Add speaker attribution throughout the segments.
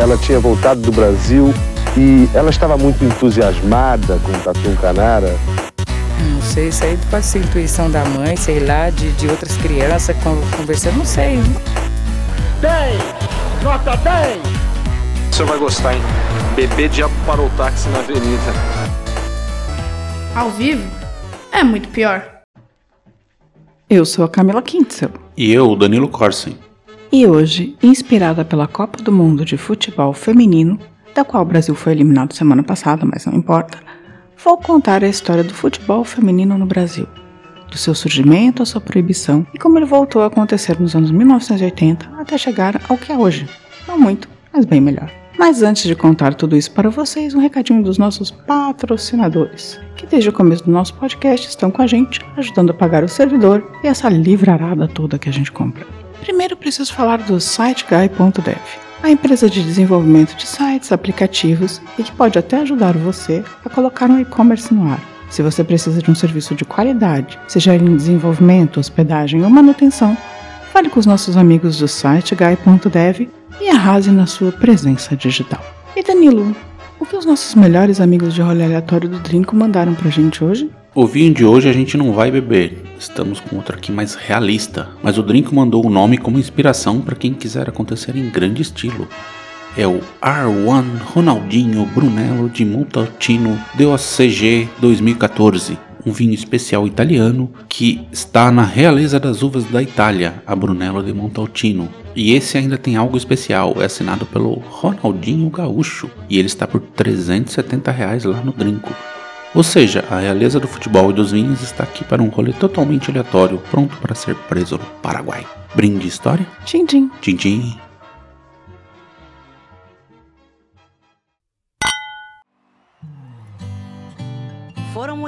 Speaker 1: ela tinha voltado do Brasil e ela estava muito entusiasmada com o Tatu Canara.
Speaker 2: Não sei, isso aí pode ser intuição da mãe, sei lá, de, de outras crianças conversando, não sei.
Speaker 3: 10! Nota 10!
Speaker 4: O senhor vai gostar, hein? Bebê diabo parou o táxi na avenida.
Speaker 5: Ao vivo? É muito pior.
Speaker 6: Eu sou a Camila Kintzel.
Speaker 7: E eu, o Danilo Corsen.
Speaker 6: E hoje, inspirada pela Copa do Mundo de Futebol Feminino, da qual o Brasil foi eliminado semana passada, mas não importa, vou contar a história do futebol feminino no Brasil, do seu surgimento à sua proibição e como ele voltou a acontecer nos anos 1980 até chegar ao que é hoje. Não muito, mas bem melhor. Mas antes de contar tudo isso para vocês, um recadinho dos nossos patrocinadores, que desde o começo do nosso podcast estão com a gente, ajudando a pagar o servidor e essa livrarada toda que a gente compra. Primeiro preciso falar do SiteGuy.dev, a empresa de desenvolvimento de sites, aplicativos e que pode até ajudar você a colocar um e-commerce no ar. Se você precisa de um serviço de qualidade, seja em desenvolvimento, hospedagem ou manutenção, fale com os nossos amigos do SiteGuy.dev e arrase na sua presença digital. E Danilo, o que os nossos melhores amigos de rolê aleatório do Drinco mandaram pra gente hoje?
Speaker 7: O vinho de hoje a gente não vai beber. Estamos com outro aqui mais realista. Mas o Drinco mandou o nome como inspiração para quem quiser acontecer em grande estilo. É o R1 Ronaldinho Brunello de Montalcino DOCG 2014 um vinho especial italiano que está na realeza das uvas da Itália, a Brunello de Montalcino. E esse ainda tem algo especial, é assinado pelo Ronaldinho Gaúcho e ele está por 370 reais lá no Drinco. Ou seja, a realeza do futebol e dos vinhos está aqui para um rolê totalmente aleatório, pronto para ser preso no Paraguai. Brinde história?
Speaker 6: Tchim, tchim.
Speaker 7: Tchim, tchim.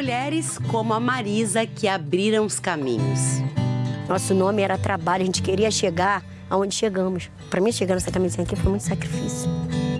Speaker 8: Mulheres como a Marisa que abriram os caminhos.
Speaker 9: Nosso nome era trabalho, a gente queria chegar aonde chegamos. Para mim, chegar nessa camisinha aqui foi muito sacrifício.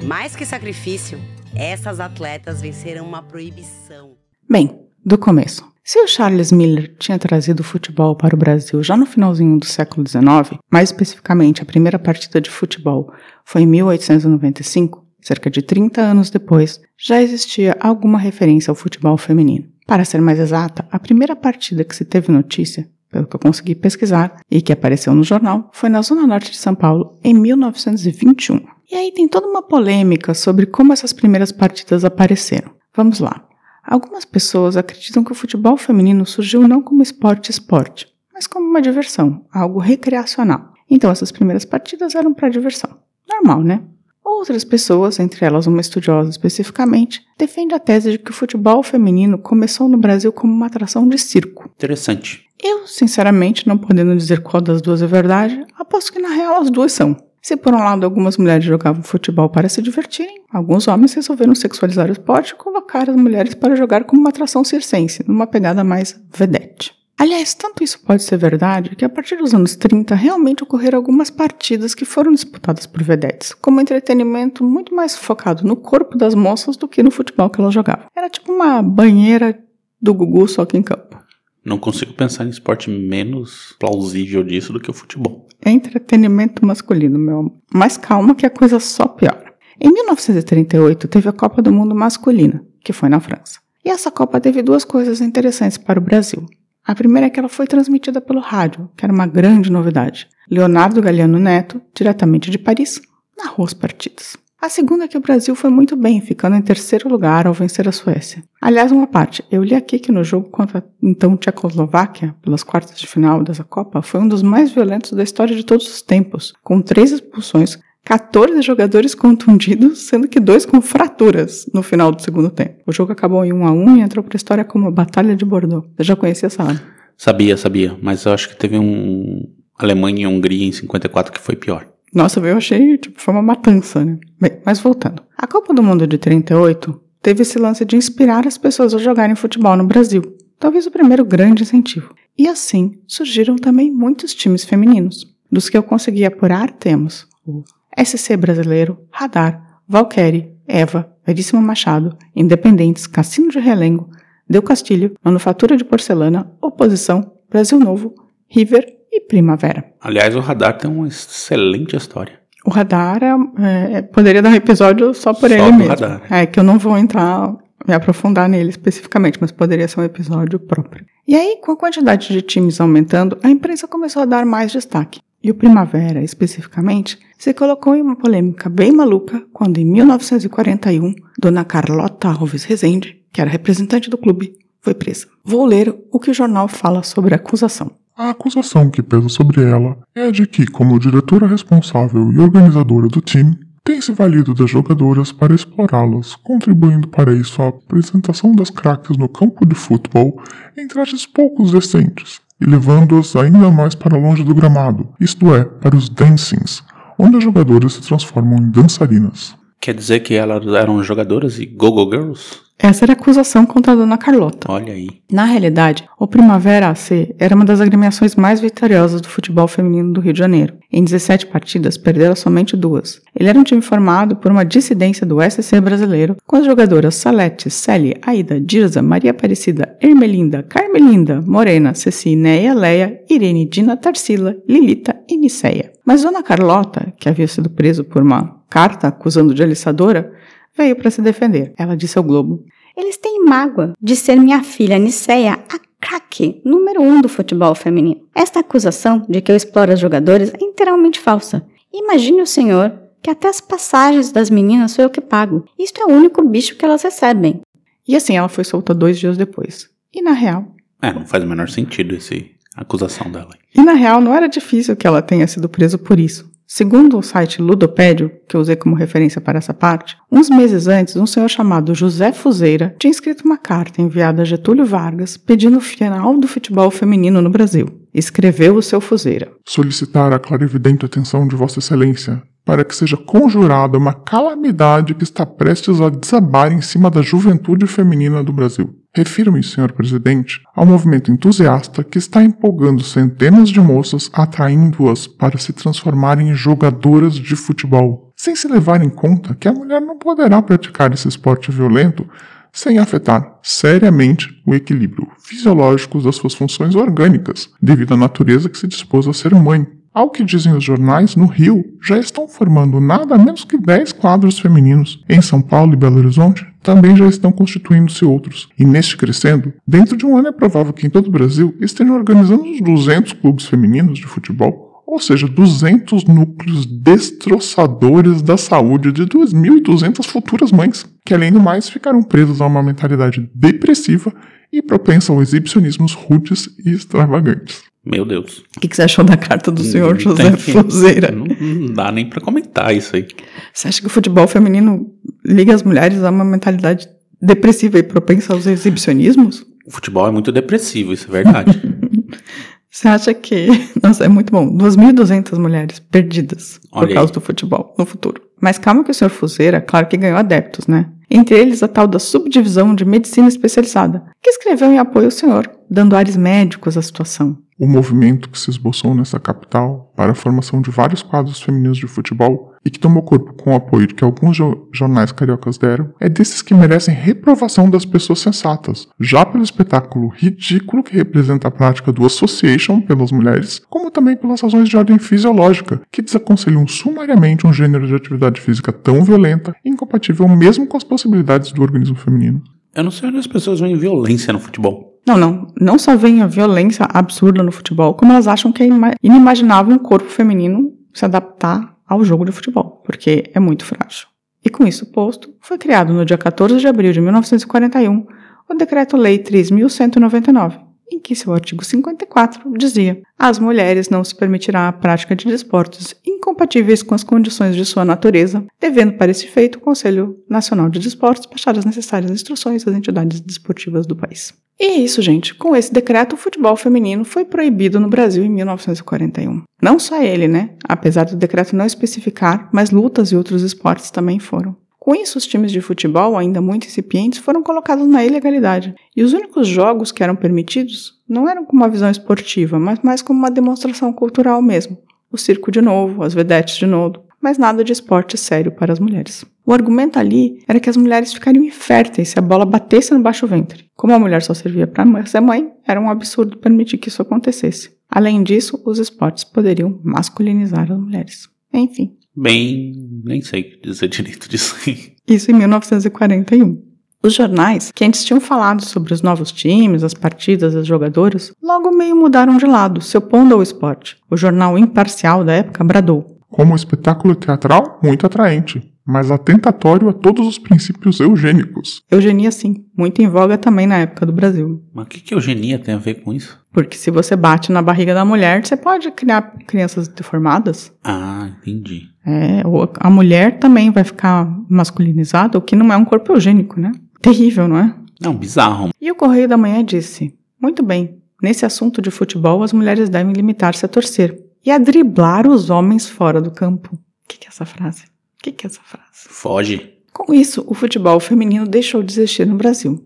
Speaker 8: Mais que sacrifício, essas atletas venceram uma proibição.
Speaker 6: Bem, do começo. Se o Charles Miller tinha trazido o futebol para o Brasil já no finalzinho do século XIX, mais especificamente a primeira partida de futebol foi em 1895, cerca de 30 anos depois, já existia alguma referência ao futebol feminino. Para ser mais exata, a primeira partida que se teve notícia, pelo que eu consegui pesquisar e que apareceu no jornal, foi na Zona Norte de São Paulo em 1921. E aí tem toda uma polêmica sobre como essas primeiras partidas apareceram. Vamos lá. Algumas pessoas acreditam que o futebol feminino surgiu não como esporte-esporte, mas como uma diversão, algo recreacional. Então essas primeiras partidas eram para diversão. Normal, né? Outras pessoas, entre elas uma estudiosa especificamente, defende a tese de que o futebol feminino começou no Brasil como uma atração de circo.
Speaker 7: Interessante.
Speaker 6: Eu, sinceramente, não podendo dizer qual das duas é verdade, aposto que na real as duas são. Se por um lado algumas mulheres jogavam futebol para se divertirem, alguns homens resolveram sexualizar o esporte e colocar as mulheres para jogar como uma atração circense, numa pegada mais vedete. Aliás, tanto isso pode ser verdade que a partir dos anos 30 realmente ocorreram algumas partidas que foram disputadas por vedetes, como entretenimento muito mais focado no corpo das moças do que no futebol que elas jogavam. Era tipo uma banheira do Gugu só que em campo.
Speaker 7: Não consigo pensar em esporte menos plausível disso do que o futebol.
Speaker 6: É entretenimento masculino, meu amor. Mas calma que a coisa só piora. Em 1938 teve a Copa do Mundo masculina, que foi na França. E essa Copa teve duas coisas interessantes para o Brasil. A primeira é que ela foi transmitida pelo rádio, que era uma grande novidade. Leonardo Galeano Neto, diretamente de Paris, narrou as partidas. A segunda é que o Brasil foi muito bem, ficando em terceiro lugar ao vencer a Suécia. Aliás, uma parte, eu li aqui que no jogo contra a então Tchecoslováquia, pelas quartas de final dessa Copa, foi um dos mais violentos da história de todos os tempos, com três expulsões, 14 jogadores contundidos, sendo que dois com fraturas no final do segundo tempo. O jogo acabou em 1 a 1 e entrou para a história como a Batalha de Bordeaux. Eu já conhecia essa hora.
Speaker 7: Sabia, sabia, mas eu acho que teve um Alemanha e Hungria em 54 que foi pior.
Speaker 6: Nossa, eu achei, tipo, foi uma matança, né? Bem, mas voltando. A Copa do Mundo de 38 teve esse lance de inspirar as pessoas a jogarem futebol no Brasil. Talvez o primeiro grande incentivo. E assim surgiram também muitos times femininos. Dos que eu consegui apurar, temos o SC Brasileiro, Radar, Valqueire, Eva, Veríssimo Machado, Independentes, Cassino de Relengo, Del Castilho, Manufatura de Porcelana, Oposição, Brasil Novo, River e Primavera.
Speaker 7: Aliás, o Radar tem uma excelente história.
Speaker 6: O radar é, é, poderia dar um episódio só por
Speaker 7: Só
Speaker 6: ele mesmo.
Speaker 7: radar.
Speaker 6: É que eu não vou entrar me aprofundar nele especificamente, mas poderia ser um episódio próprio. E aí, com a quantidade de times aumentando, a imprensa começou a dar mais destaque. E o Primavera, especificamente, se colocou em uma polêmica bem maluca quando, em 1941, Dona Carlota Alves Rezende, que era representante do clube, foi presa. Vou ler o que o jornal fala sobre a acusação.
Speaker 10: A acusação que pesa sobre ela é a de que, como diretora responsável e organizadora do time, tem se valido das jogadoras para explorá-las, contribuindo para isso a apresentação das craques no campo de futebol em trajes poucos decentes e levando-as ainda mais para longe do gramado, isto é, para os dancings, onde as jogadoras se transformam em dançarinas.
Speaker 7: Quer dizer que elas eram jogadoras e go-go girls?
Speaker 6: Essa era a acusação contra a Dona Carlota.
Speaker 7: Olha aí.
Speaker 6: Na realidade, o Primavera AC era uma das agremiações mais vitoriosas do futebol feminino do Rio de Janeiro. Em 17 partidas, perdera somente duas. Ele era um time formado por uma dissidência do SC brasileiro, com as jogadoras Salete, Célia, Aida, Dirza, Maria Aparecida, Ermelinda, Carmelinda, Morena, Ceci, Neia, Leia, Irene, Dina, Tarsila, Lilita e Niceia. Mas Dona Carlota, que havia sido preso por uma carta acusando de aliçadora, veio para se defender. Ela disse ao Globo:
Speaker 11: Eles têm mágoa de ser minha filha Niceia a craque número um do futebol feminino. Esta acusação de que eu exploro as jogadoras é inteiramente falsa. Imagine o senhor que até as passagens das meninas sou eu que pago. Isto é o único bicho que elas recebem.
Speaker 6: E assim ela foi solta dois dias depois. E na real,
Speaker 7: É, não faz o menor sentido essa acusação dela.
Speaker 6: E na real, não era difícil que ela tenha sido presa por isso. Segundo o site Ludopédio, que eu usei como referência para essa parte, uns meses antes, um senhor chamado José Fuzeira tinha escrito uma carta enviada a Getúlio Vargas pedindo o final do futebol feminino no Brasil. Escreveu o seu Fuzeira.
Speaker 10: Solicitar a clarividente atenção de Vossa Excelência para que seja conjurada uma calamidade que está prestes a desabar em cima da juventude feminina do Brasil. Refiro-me, senhor presidente, ao movimento entusiasta que está empolgando centenas de moças, atraindo-as para se transformarem em jogadoras de futebol, sem se levar em conta que a mulher não poderá praticar esse esporte violento sem afetar seriamente o equilíbrio fisiológico das suas funções orgânicas, devido à natureza que se dispôs a ser mãe. Ao que dizem os jornais, no Rio já estão formando nada menos que 10 quadros femininos. Em São Paulo e Belo Horizonte também já estão constituindo-se outros. E neste crescendo, dentro de um ano é provável que em todo o Brasil estejam organizando uns 200 clubes femininos de futebol, ou seja, 200 núcleos destroçadores da saúde de 2.200 futuras mães, que além do mais ficaram presas a uma mentalidade depressiva e propensa a exibicionismos rudes e extravagantes.
Speaker 7: Meu Deus.
Speaker 6: O que, que você achou da carta do senhor
Speaker 7: Não
Speaker 6: José
Speaker 7: tem-
Speaker 6: Fuzeira?
Speaker 7: Não, não dá nem pra comentar isso aí.
Speaker 6: Você acha que o futebol feminino liga as mulheres a uma mentalidade depressiva e propensa aos exibicionismos?
Speaker 7: O futebol é muito depressivo, isso é verdade.
Speaker 6: Você acha que. Nossa, é muito bom. 2.200 mulheres perdidas por
Speaker 7: Olha aí.
Speaker 6: causa do futebol no futuro. Mas calma que o senhor Fuzeira, claro que ganhou adeptos, né? Entre eles a tal da subdivisão de medicina especializada, que escreveu em apoio ao senhor, dando ares médicos à situação.
Speaker 10: O movimento que se esboçou nessa capital para a formação de vários quadros femininos de futebol e que tomou corpo com o apoio que alguns jo- jornais cariocas deram, é desses que merecem reprovação das pessoas sensatas, já pelo espetáculo ridículo que representa a prática do association pelas mulheres, como também pelas razões de ordem fisiológica, que desaconselham sumariamente um gênero de atividade física tão violenta e incompatível mesmo com as possibilidades do organismo feminino.
Speaker 7: Eu não sei onde as pessoas veem violência no futebol.
Speaker 6: Não, não. Não só vem a violência absurda no futebol, como elas acham que é ima- inimaginável um corpo feminino se adaptar ao jogo de futebol, porque é muito frágil. E com isso posto, foi criado no dia 14 de abril de 1941 o Decreto-Lei 3.199, em que seu artigo 54 dizia: Às mulheres não se permitirá a prática de desportos incompatíveis com as condições de sua natureza, devendo para esse feito o Conselho Nacional de Desportos baixar as necessárias instruções às entidades desportivas do país. E é isso, gente. Com esse decreto, o futebol feminino foi proibido no Brasil em 1941. Não só ele, né? Apesar do decreto não especificar, mas lutas e outros esportes também foram. Com isso, os times de futebol, ainda muito incipientes, foram colocados na ilegalidade. E os únicos jogos que eram permitidos não eram com uma visão esportiva, mas mais como uma demonstração cultural mesmo. O circo de novo, as vedetes de novo, mas nada de esporte sério para as mulheres. O argumento ali era que as mulheres ficariam inférteis se a bola batesse no baixo ventre. Como a mulher só servia para ser mãe, era um absurdo permitir que isso acontecesse. Além disso, os esportes poderiam masculinizar as mulheres. Enfim,
Speaker 7: Bem, nem sei o que dizer direito disso aí.
Speaker 6: Isso em 1941. Os jornais, que antes tinham falado sobre os novos times, as partidas, os jogadores, logo meio mudaram de lado, se opondo ao esporte. O jornal imparcial da época bradou:
Speaker 10: Como espetáculo teatral, muito atraente, mas atentatório a todos os princípios eugênicos.
Speaker 6: Eugenia, sim, muito em voga também na época do Brasil.
Speaker 7: Mas o que, que eugenia tem a ver com isso?
Speaker 6: Porque se você bate na barriga da mulher, você pode criar crianças deformadas.
Speaker 7: Ah, entendi.
Speaker 6: É, ou a mulher também vai ficar masculinizada, o que não é um corpo eugênico, né? Terrível, não é?
Speaker 7: Não, bizarro.
Speaker 6: E o Correio da Manhã disse: Muito bem, nesse assunto de futebol, as mulheres devem limitar-se a torcer e a driblar os homens fora do campo. O que, que é essa frase? O que, que é essa frase?
Speaker 7: Foge.
Speaker 6: Com isso, o futebol feminino deixou de existir no Brasil.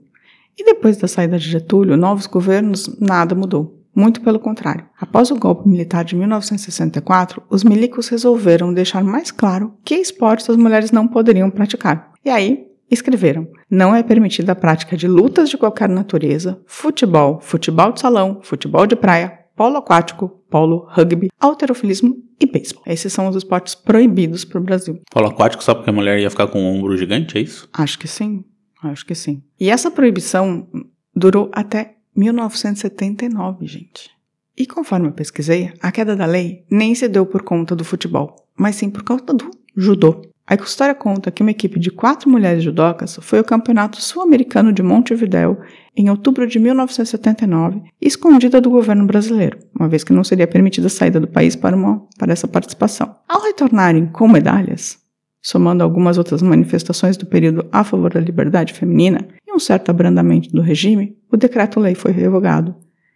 Speaker 6: E depois da saída de Getúlio, novos governos, nada mudou. Muito pelo contrário. Após o golpe militar de 1964, os milicos resolveram deixar mais claro que esportes as mulheres não poderiam praticar. E aí, escreveram: não é permitida a prática de lutas de qualquer natureza, futebol, futebol de salão, futebol de praia, polo aquático, polo, rugby, alterofilismo e beisebol. Esses são os esportes proibidos para o Brasil.
Speaker 7: Polo aquático só porque a mulher ia ficar com um ombro gigante, é isso?
Speaker 6: Acho que sim, acho que sim. E essa proibição durou até 1979, gente. E conforme eu pesquisei, a queda da lei nem se deu por conta do futebol, mas sim por causa do judô. A história conta que uma equipe de quatro mulheres judocas foi ao Campeonato Sul-Americano de Montevideo em outubro de 1979, escondida do governo brasileiro, uma vez que não seria permitida a saída do país para, uma, para essa participação. Ao retornarem com medalhas, somando algumas outras manifestações do período a favor da liberdade feminina e um certo abrandamento do regime, o decreto-lei foi revogado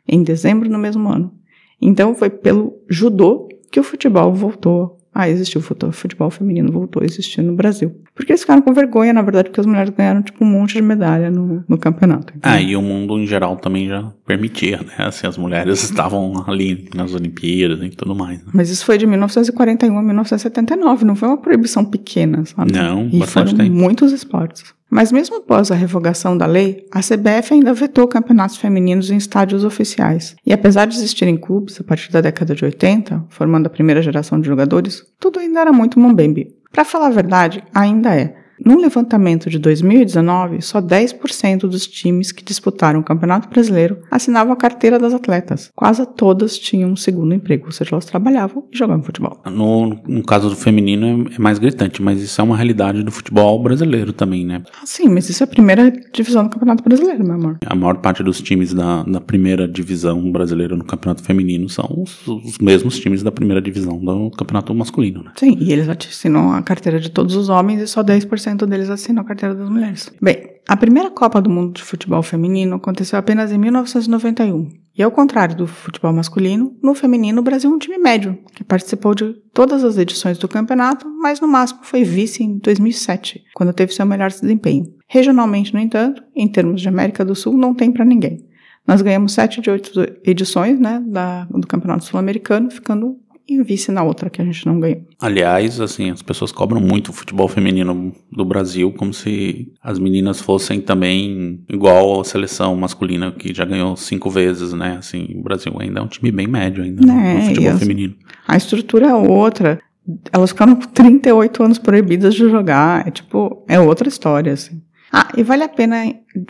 Speaker 6: em dezembro do mesmo ano. Então foi pelo judô que o futebol voltou a existir, o futebol feminino voltou a existir no Brasil. Porque eles ficaram com vergonha, na verdade, porque as mulheres ganharam tipo um monte de medalha no, no campeonato.
Speaker 7: Então. Ah, e o mundo em geral também já permitia, né? Assim, as mulheres estavam ali nas Olimpíadas e tudo mais. Né?
Speaker 6: Mas isso foi de 1941 a 1979, não foi uma proibição pequena, sabe?
Speaker 7: Não,
Speaker 6: e
Speaker 7: bastante
Speaker 6: foram
Speaker 7: tempo.
Speaker 6: muitos esportes. Mas mesmo após a revogação da lei, a CBF ainda vetou campeonatos femininos em estádios oficiais. E apesar de existirem clubes a partir da década de 80, formando a primeira geração de jogadores, tudo ainda era muito Mombembe. Para falar a verdade, ainda é. Num levantamento de 2019, só 10% dos times que disputaram o Campeonato Brasileiro assinavam a carteira das atletas. Quase todas tinham um segundo emprego, ou seja, elas trabalhavam e jogavam futebol.
Speaker 7: No, no caso do feminino é, é mais gritante, mas isso é uma realidade do futebol brasileiro também, né?
Speaker 6: Ah, sim, mas isso é a primeira divisão do Campeonato Brasileiro, meu amor.
Speaker 7: A maior parte dos times da, da primeira divisão brasileira no campeonato feminino são os, os mesmos times da primeira divisão do campeonato masculino, né?
Speaker 6: Sim, e eles assinam a carteira de todos os homens e só 10% deles assinam a carteira das mulheres. Bem, a primeira Copa do Mundo de Futebol Feminino aconteceu apenas em 1991. E ao contrário do futebol masculino, no feminino o Brasil é um time médio, que participou de todas as edições do campeonato, mas no máximo foi vice em 2007, quando teve seu melhor desempenho. Regionalmente, no entanto, em termos de América do Sul, não tem para ninguém. Nós ganhamos sete de oito edições né, da, do Campeonato Sul-Americano, ficando em vice na outra que a gente não ganhou.
Speaker 7: Aliás, assim, as pessoas cobram muito o futebol feminino do Brasil, como se as meninas fossem também igual a seleção masculina que já ganhou cinco vezes, né? Assim, o Brasil ainda é um time bem médio ainda
Speaker 6: né,
Speaker 7: no futebol
Speaker 6: as,
Speaker 7: feminino.
Speaker 6: A estrutura é outra. Elas ficaram 38 anos proibidas de jogar. É tipo, é outra história, assim. Ah, e vale a pena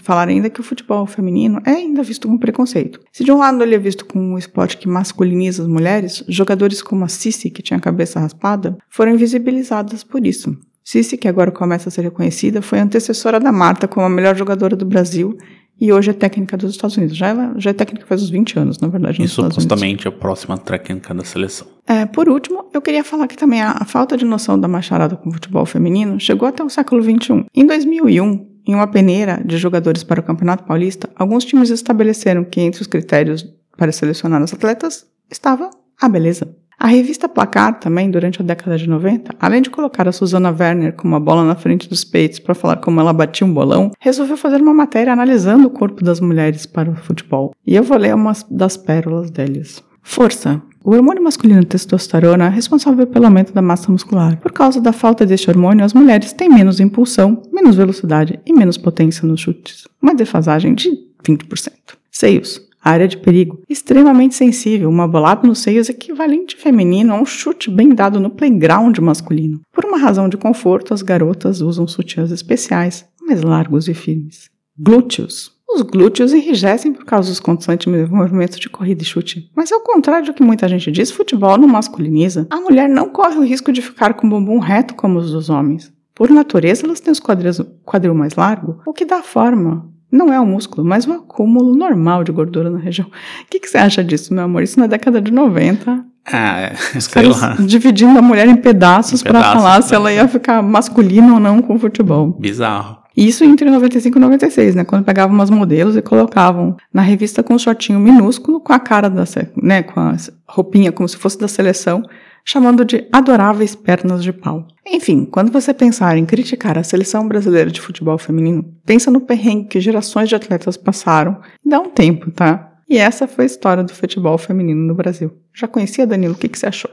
Speaker 6: falar ainda que o futebol feminino é ainda visto com preconceito. Se de um lado ele é visto como um esporte que masculiniza as mulheres, jogadores como a Cici, que tinha a cabeça raspada, foram invisibilizadas por isso. Cici, que agora começa a ser reconhecida, foi antecessora da Marta como a melhor jogadora do Brasil e hoje é técnica dos Estados Unidos. Já, ela, já é técnica faz uns 20 anos, na verdade.
Speaker 7: E supostamente a próxima técnica da seleção.
Speaker 6: É, por último, eu queria falar que também a, a falta de noção da macharada com o futebol feminino chegou até o século XXI. Em 2001, em uma peneira de jogadores para o Campeonato Paulista, alguns times estabeleceram que entre os critérios para selecionar os atletas estava a beleza. A revista Placar, também, durante a década de 90, além de colocar a Susana Werner com uma bola na frente dos peitos para falar como ela batia um bolão, resolveu fazer uma matéria analisando o corpo das mulheres para o futebol. E eu vou ler umas das pérolas deles. Força. O hormônio masculino testosterona é responsável pelo aumento da massa muscular. Por causa da falta deste hormônio, as mulheres têm menos impulsão, menos velocidade e menos potência nos chutes. Uma defasagem de 20%. Seios. área de perigo, extremamente sensível, uma bolada nos seios equivalente feminino a um chute bem dado no playground masculino. Por uma razão de conforto, as garotas usam sutiãs especiais, mais largos e firmes. Glúteos. Os glúteos enrijecem por causa dos constantes movimentos de corrida e chute. Mas ao contrário do que muita gente diz, futebol não masculiniza. A mulher não corre o risco de ficar com o bumbum reto como os dos homens. Por natureza, elas têm os quadris, quadril mais largo, o que dá forma. Não é o músculo, mas o acúmulo normal de gordura na região. O que, que você acha disso, meu amor? Isso na década de 90.
Speaker 7: Ah,
Speaker 6: Os
Speaker 7: sei lá.
Speaker 6: dividindo a mulher em pedaços
Speaker 7: pedaços,
Speaker 6: falar se
Speaker 7: né?
Speaker 6: ela ia ficar masculina ou não com o futebol.
Speaker 7: Bizarro.
Speaker 6: Isso entre 95 e 96, né? Quando pegavam umas modelos e colocavam na revista com um shortinho minúsculo, com a cara da, né? Com a roupinha como se fosse da seleção, chamando de adoráveis pernas de pau. Enfim, quando você pensar em criticar a seleção brasileira de futebol feminino, pensa no perrengue que gerações de atletas passaram dá um tempo, tá? E essa foi a história do futebol feminino no Brasil. Já conhecia, Danilo? O que, que você achou?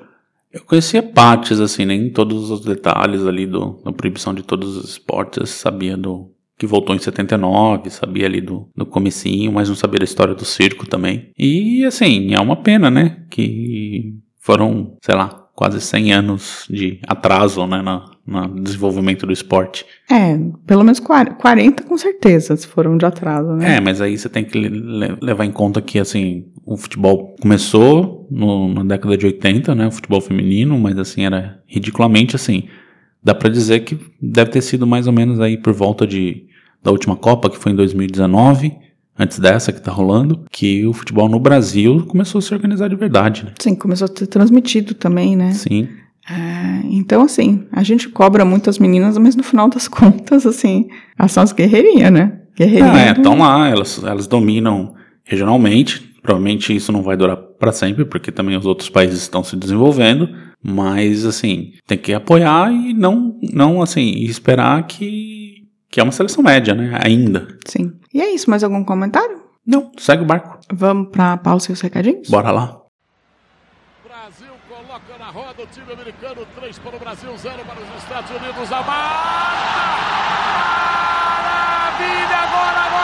Speaker 7: Eu conhecia partes, assim, nem todos os detalhes ali do, da proibição de todos os esportes. Eu sabia do que voltou em 79, sabia ali do, do comecinho, mas não sabia da história do circo também. E, assim, é uma pena, né? Que foram, sei lá, quase 100 anos de atraso, né, na, no desenvolvimento do esporte.
Speaker 6: É, pelo menos 40 40 com certeza, se foram de atraso, né?
Speaker 7: É, mas aí você tem que le- le- levar em conta que, assim, o futebol começou no- na década de 80, né, o futebol feminino, mas, assim, era ridiculamente, assim, dá pra dizer que deve ter sido mais ou menos aí por volta de, da última Copa, que foi em 2019, antes dessa que tá rolando, que o futebol no Brasil começou a se organizar de verdade, né?
Speaker 6: Sim, começou a ser transmitido também, né?
Speaker 7: Sim.
Speaker 6: É, então, assim, a gente cobra muito as meninas, mas no final das contas, assim, elas são as guerreirinhas, né? Guerreirinhas.
Speaker 7: Ah, é, estão lá, elas, elas dominam regionalmente. Provavelmente isso não vai durar para sempre, porque também os outros países estão se desenvolvendo. Mas, assim, tem que apoiar e não, não assim, esperar que, que é uma seleção média, né? Ainda.
Speaker 6: Sim. E é isso, mais algum comentário?
Speaker 7: Não, segue o barco.
Speaker 6: Vamos pra pausa e os recadinhos?
Speaker 7: Bora lá.
Speaker 3: Brasil coloca na roda o time americano, 3 para o Brasil, 0 para os Estados Unidos. A maravilha! Agora, agora, agora,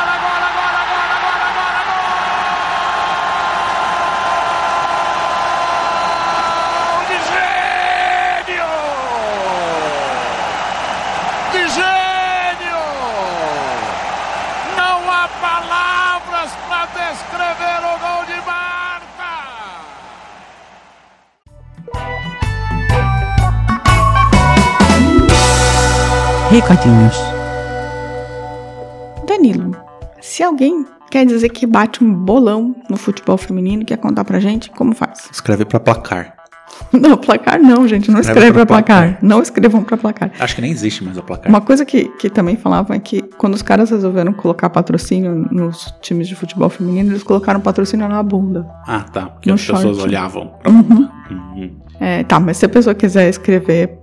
Speaker 12: Recadinhos.
Speaker 6: Danilo, se alguém quer dizer que bate um bolão no futebol feminino e quer contar pra gente, como faz?
Speaker 7: Escreve pra placar.
Speaker 6: Não, placar não, gente. Não
Speaker 7: Escreve
Speaker 6: escreve pra
Speaker 7: pra
Speaker 6: placar.
Speaker 7: placar.
Speaker 6: Não escrevam pra placar.
Speaker 7: Acho que nem existe mais o placar.
Speaker 6: Uma coisa que, que também falavam é que quando os caras resolveram colocar patrocínio nos times de futebol feminino, eles colocaram patrocínio na bunda.
Speaker 7: Ah, tá. Porque as pessoas
Speaker 6: short.
Speaker 7: olhavam.
Speaker 6: Uhum.
Speaker 7: Uhum.
Speaker 6: É, tá, mas se a pessoa quiser escrever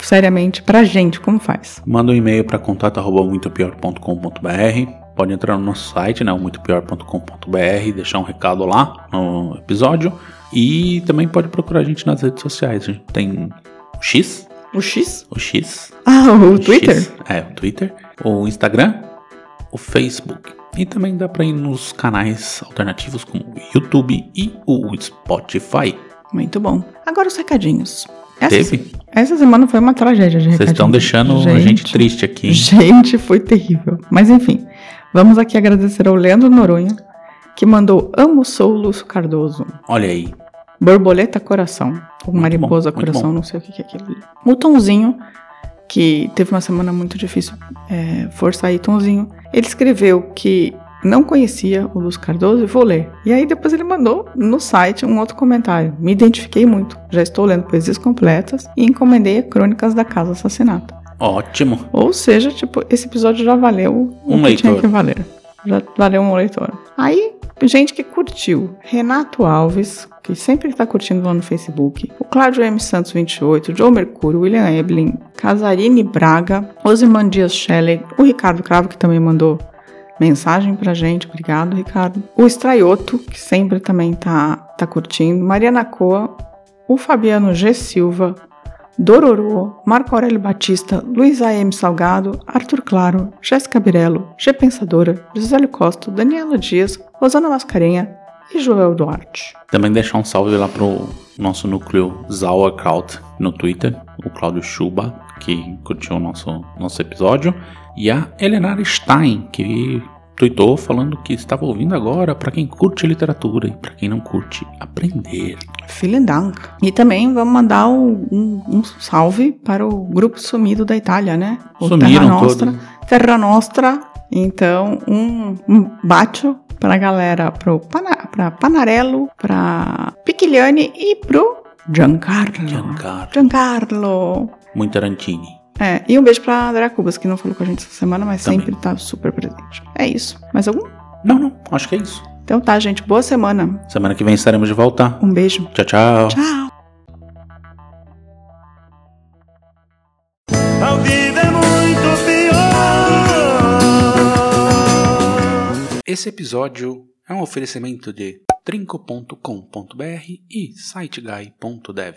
Speaker 6: seriamente pra gente, como faz?
Speaker 7: Manda um e-mail para contato@muitopior.com.br. Pode entrar no nosso site, né, o muitopior.com.br, deixar um recado lá no episódio e também pode procurar a gente nas redes sociais. A gente tem o X,
Speaker 6: O X?
Speaker 7: o X,
Speaker 6: Ah, o
Speaker 7: o
Speaker 6: Twitter?
Speaker 7: X, é, o Twitter, o Instagram, o Facebook. E também dá para ir nos canais alternativos como o YouTube e o Spotify.
Speaker 6: Muito bom. Agora os recadinhos. Essa,
Speaker 7: Teve?
Speaker 6: essa semana foi uma tragédia de
Speaker 7: Vocês estão deixando a gente triste aqui. hein?
Speaker 6: Gente, foi terrível. Mas enfim, vamos aqui agradecer ao Leandro Noronha, que mandou Amo Sou Lúcio Cardoso.
Speaker 7: Olha aí.
Speaker 6: Borboleta Coração. Ou
Speaker 7: Muito
Speaker 6: Mariposa
Speaker 7: bom,
Speaker 6: Coração, não sei o que que é aquilo. O Tonzinho, que teve uma semana muito difícil, é, força aí, Tonzinho. Ele escreveu que não conhecia o Lúcio Cardoso e vou ler. E aí depois ele mandou no site um outro comentário. Me identifiquei muito. Já estou lendo poesias completas e encomendei a Crônicas da Casa Assassinato.
Speaker 7: Ótimo.
Speaker 6: Ou seja, tipo, esse episódio já valeu
Speaker 7: Um
Speaker 6: que tinha
Speaker 7: leitor.
Speaker 6: que valer. Já valeu um leitor. Aí, gente que curtiu. Renato Alves, que sempre tá curtindo lá no Facebook. O Cláudio M. Santos 28, o Joe Mercúrio, William Eblin, Casarine Braga, Osiman Dias Shelley, o Ricardo Cravo, que também mandou mensagem pra gente. Obrigado, Ricardo. O Estraioto, que sempre também tá, tá curtindo. Mariana Coa, o Fabiano G. Silva, Dororô, Marco Aurélio Batista, Luiz A.M. Salgado, Arthur Claro, Jéssica Birello, G Pensadora, Gisele Costa, Daniela Dias, Rosana Mascarenha e Joel Duarte.
Speaker 7: Também deixar um salve lá pro nosso núcleo Sauerkraut no Twitter, o Cláudio Chuba, que curtiu o nosso, nosso episódio, e a Elenar Stein, que tweetou falando que estava ouvindo agora para quem curte literatura e para quem não curte aprender.
Speaker 6: Vielen Dank. E também vamos mandar um, um, um salve para o grupo sumido da Itália, né? O
Speaker 7: Sumiram
Speaker 6: Terra Nostra.
Speaker 7: todos.
Speaker 6: Terra Nostra. Então, um, um bacio para a galera, pro Pana, pra Panarello, para Picchigliani e pro Giancarlo.
Speaker 7: Giancarlo.
Speaker 6: Giancarlo.
Speaker 7: Muito Tarantini.
Speaker 6: É, e um beijo pra André Cubas, que não falou com a gente essa semana, mas
Speaker 7: Também.
Speaker 6: sempre tá super presente. É isso. Mais algum?
Speaker 7: Não, não, acho que é isso.
Speaker 6: Então tá, gente. Boa semana.
Speaker 7: Semana que vem estaremos de volta.
Speaker 6: Um beijo.
Speaker 7: Tchau, tchau.
Speaker 6: Tchau.
Speaker 13: A vida é muito pior.
Speaker 7: Esse episódio é um oferecimento de trinco.com.br e siteguy.dev.